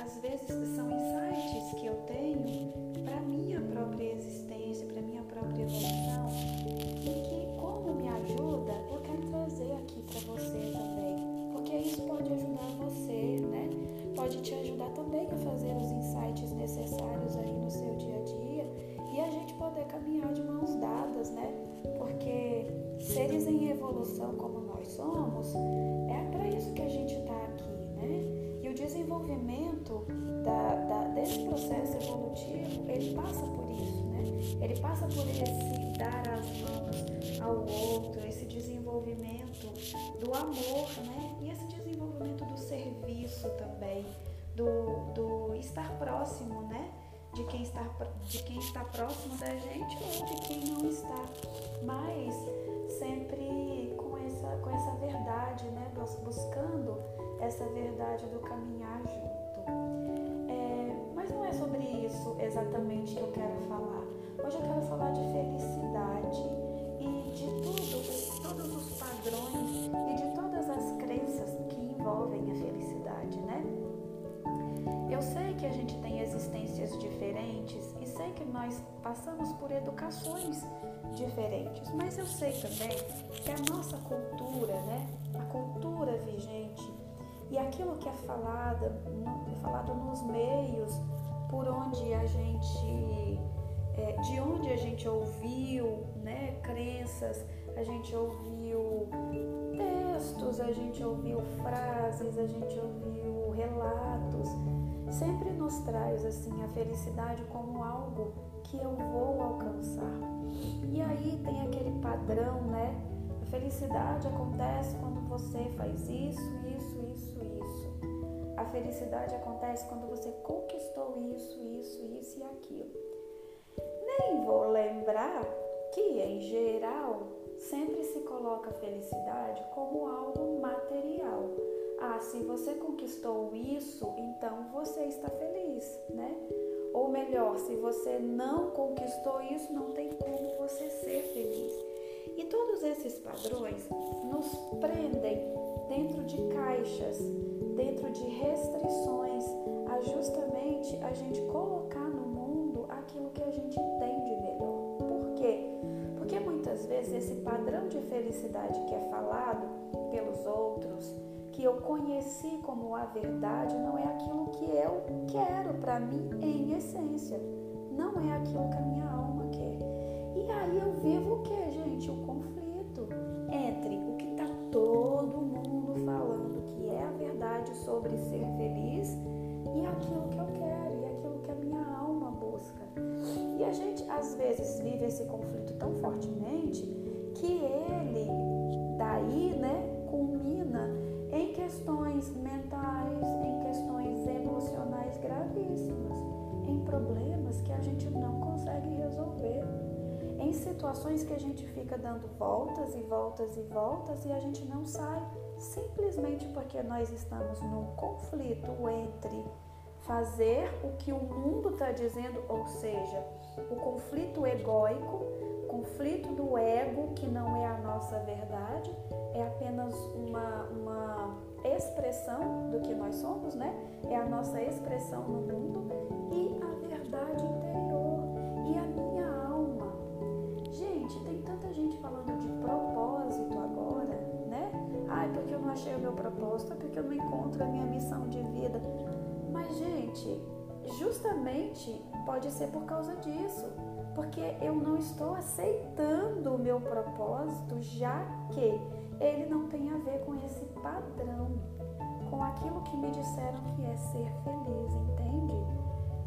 às vezes, são insights que eu tenho para minha própria existência, para minha própria evolução e que, como me ajuda, eu quero trazer aqui para você também, porque isso pode ajudar você, né? Pode te ajudar também a fazer os insights necessários aí no seu dia a dia e a gente poder caminhar de mãos dadas, né? Porque seres em evolução como nós somos, da, desse processo evolutivo, ele passa por isso, né? Ele passa por esse dar as mãos ao outro, esse desenvolvimento do amor, né? E esse desenvolvimento do serviço também, do, do estar próximo, né? De quem, está, de quem está próximo da gente ou de quem não está. Mas sempre com essa, com essa verdade, né? Buscando essa verdade do caminhar junto isso exatamente que eu quero falar. Hoje eu quero falar de felicidade e de tudo, todos os padrões e de todas as crenças que envolvem a felicidade, né? Eu sei que a gente tem existências diferentes e sei que nós passamos por educações diferentes, mas eu sei também que a nossa cultura, né, a cultura vigente e aquilo que é falado, falado nos meios por onde a gente, é, de onde a gente ouviu, né, crenças, a gente ouviu textos, a gente ouviu frases, a gente ouviu relatos, sempre nos traz assim a felicidade como algo que eu vou alcançar. E aí tem aquele padrão, né? A felicidade acontece quando você faz isso, isso, isso, isso. A felicidade acontece quando você conquistou isso, isso, isso e aquilo. Nem vou lembrar que, em geral, sempre se coloca a felicidade como algo material. Ah, se você conquistou isso, então você está feliz, né? Ou melhor, se você não conquistou isso, não tem como você ser feliz. E todos esses padrões nos prendem dentro de caixas, dentro de restrições, a justamente a gente colocar no mundo aquilo que a gente tem de melhor. Por quê? Porque muitas vezes esse padrão de felicidade que é falado pelos outros, que eu conheci como a verdade, não é aquilo que eu quero para mim em essência. Não é aquilo que a minha alma quer. E aí eu vivo o que, questões mentais, em questões emocionais gravíssimas, em problemas que a gente não consegue resolver em situações que a gente fica dando voltas e voltas e voltas e a gente não sai, simplesmente porque nós estamos num conflito entre fazer o que o mundo está dizendo, ou seja, o conflito egóico, conflito do ego, que não é a nossa verdade, é apenas uma, uma expressão do que nós somos, né? É a nossa expressão no mundo e a verdade interior e a minha alma. Gente, tem tanta gente falando de propósito agora, né? Ai, porque eu não achei o meu propósito, porque eu não encontro a minha missão de vida. Mas, gente, justamente pode ser por causa disso, porque eu não estou aceitando o meu propósito, já que ele não tem a ver com esse padrão, com aquilo que me disseram que é ser feliz, entende?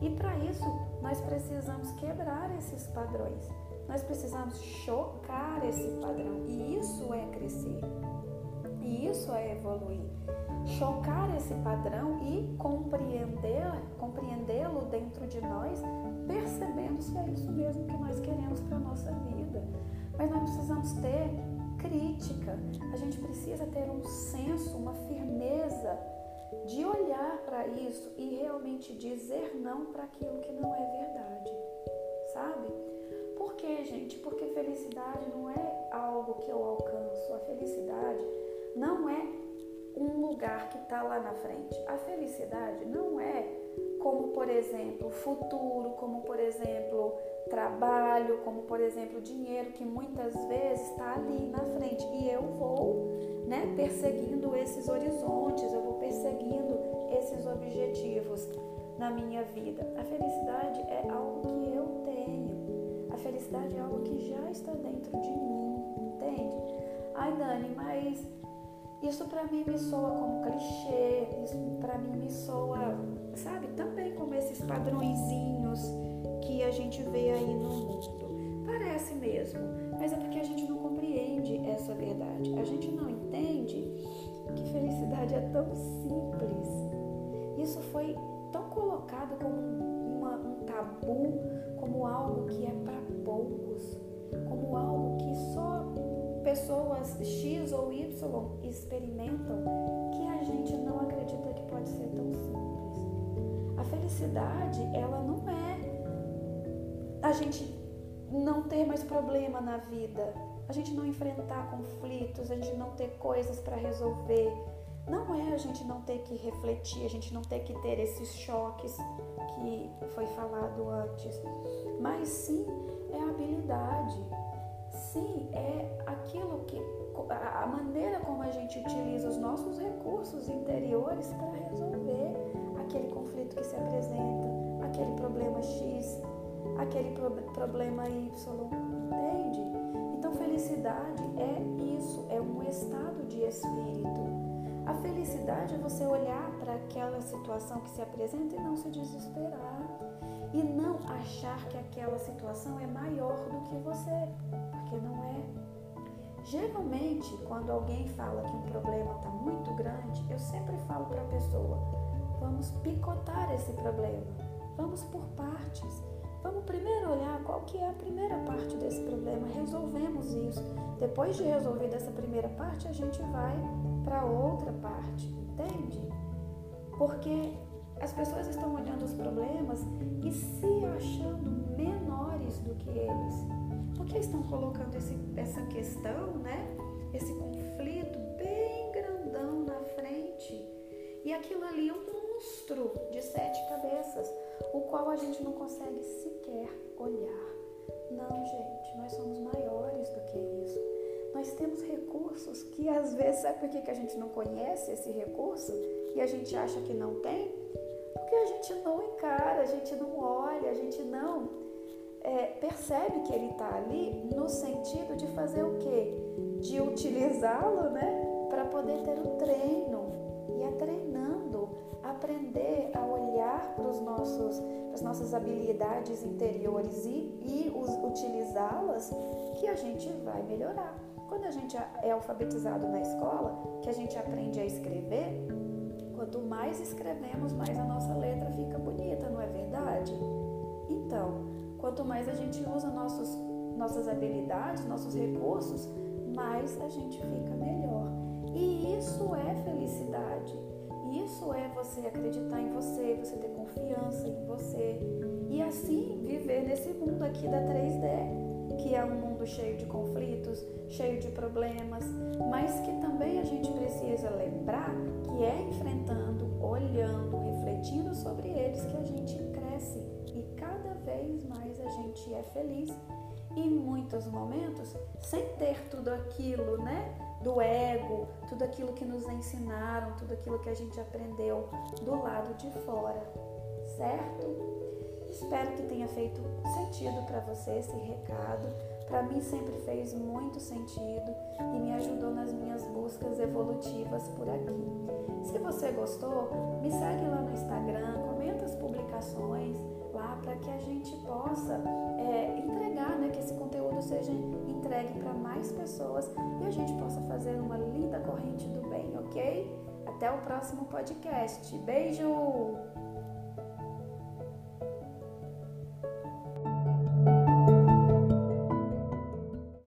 E para isso, nós precisamos quebrar esses padrões. Nós precisamos chocar esse padrão. E isso é crescer. E isso é evoluir chocar esse padrão e compreender, compreendê-lo dentro de nós, percebendo se é isso mesmo que nós queremos para nossa vida. precisamos ter crítica, a gente precisa ter um senso, uma firmeza de olhar para isso e realmente dizer não para aquilo que não é verdade, sabe? Por quê, gente? Porque felicidade não é algo que eu alcanço, a felicidade não é um lugar que está lá na frente. A felicidade não é como, por exemplo, futuro, como, por exemplo, trabalho, como, por exemplo, dinheiro, que muitas vezes está ali na né, perseguindo esses horizontes, eu vou perseguindo esses objetivos na minha vida. A felicidade é algo que eu tenho. A felicidade é algo que já está dentro de mim, entende? Ai, Dani, mas isso para mim me soa como clichê, isso para mim me soa, sabe, também como esses padrõezinhos que a gente vê aí no mundo. Parece mesmo, mas é porque a gente não essa verdade. A gente não entende que felicidade é tão simples. Isso foi tão colocado como uma, um tabu, como algo que é para poucos, como algo que só pessoas X ou Y experimentam que a gente não acredita que pode ser tão simples. A felicidade, ela não é a gente não ter mais problema na vida, a gente não enfrentar conflitos, a gente não ter coisas para resolver. Não é a gente não ter que refletir, a gente não ter que ter esses choques que foi falado antes, mas sim é a habilidade. Sim é aquilo que a maneira como a gente utiliza os nossos recursos interiores para resolver aquele conflito que se apresenta, aquele problema X, aquele pro problema Y, felicidade é isso, é um estado de espírito. A felicidade é você olhar para aquela situação que se apresenta e não se desesperar e não achar que aquela situação é maior do que você, porque não é. Geralmente, quando alguém fala que um problema está muito grande, eu sempre falo para a pessoa: vamos picotar esse problema, vamos por partes. Que é a primeira parte desse problema, resolvemos isso. Depois de resolver essa primeira parte, a gente vai para outra parte, entende? Porque as pessoas estão olhando os problemas e se achando menores do que eles. Porque estão colocando esse, essa questão, né? Esse conflito bem grandão na frente. E aquilo ali é um monstro de sete cabeças, o qual a gente não consegue sequer olhar. Não, gente, nós somos maiores do que isso. Nós temos recursos que às vezes, sabe por que a gente não conhece esse recurso e a gente acha que não tem? Porque a gente não encara, a gente não olha, a gente não é, percebe que ele está ali no sentido de fazer o quê? De utilizá-lo, né? Para poder ter o treino. E é treinando, aprender a olhar para os nossos, as nossas habilidades interiores e, e utilizá-las que a gente vai melhorar. Quando a gente é alfabetizado na escola, que a gente aprende a escrever, Quanto mais escrevemos, mais a nossa letra fica bonita, não é verdade? Então, quanto mais a gente usa nossos, nossas habilidades, nossos recursos, mais a gente fica melhor. E isso é felicidade. Isso é você acreditar em você, você ter confiança em você e assim viver nesse mundo aqui da 3D, que é um mundo cheio de conflitos, cheio de problemas, mas que também a gente precisa lembrar que é enfrentando, olhando, refletindo sobre eles que a gente cresce e cada vez mais a gente é feliz. Em muitos momentos, sem ter tudo aquilo, né? Do ego, tudo aquilo que nos ensinaram, tudo aquilo que a gente aprendeu do lado de fora, certo? Espero que tenha feito sentido para você esse recado. Para mim sempre fez muito sentido e me ajudou nas minhas buscas evolutivas por aqui. Se você gostou, me segue lá no Instagram, comenta as publicações lá para que a gente possa é, conteúdo seja entregue para mais pessoas e a gente possa fazer uma linda corrente do bem, ok? Até o próximo podcast. Beijo!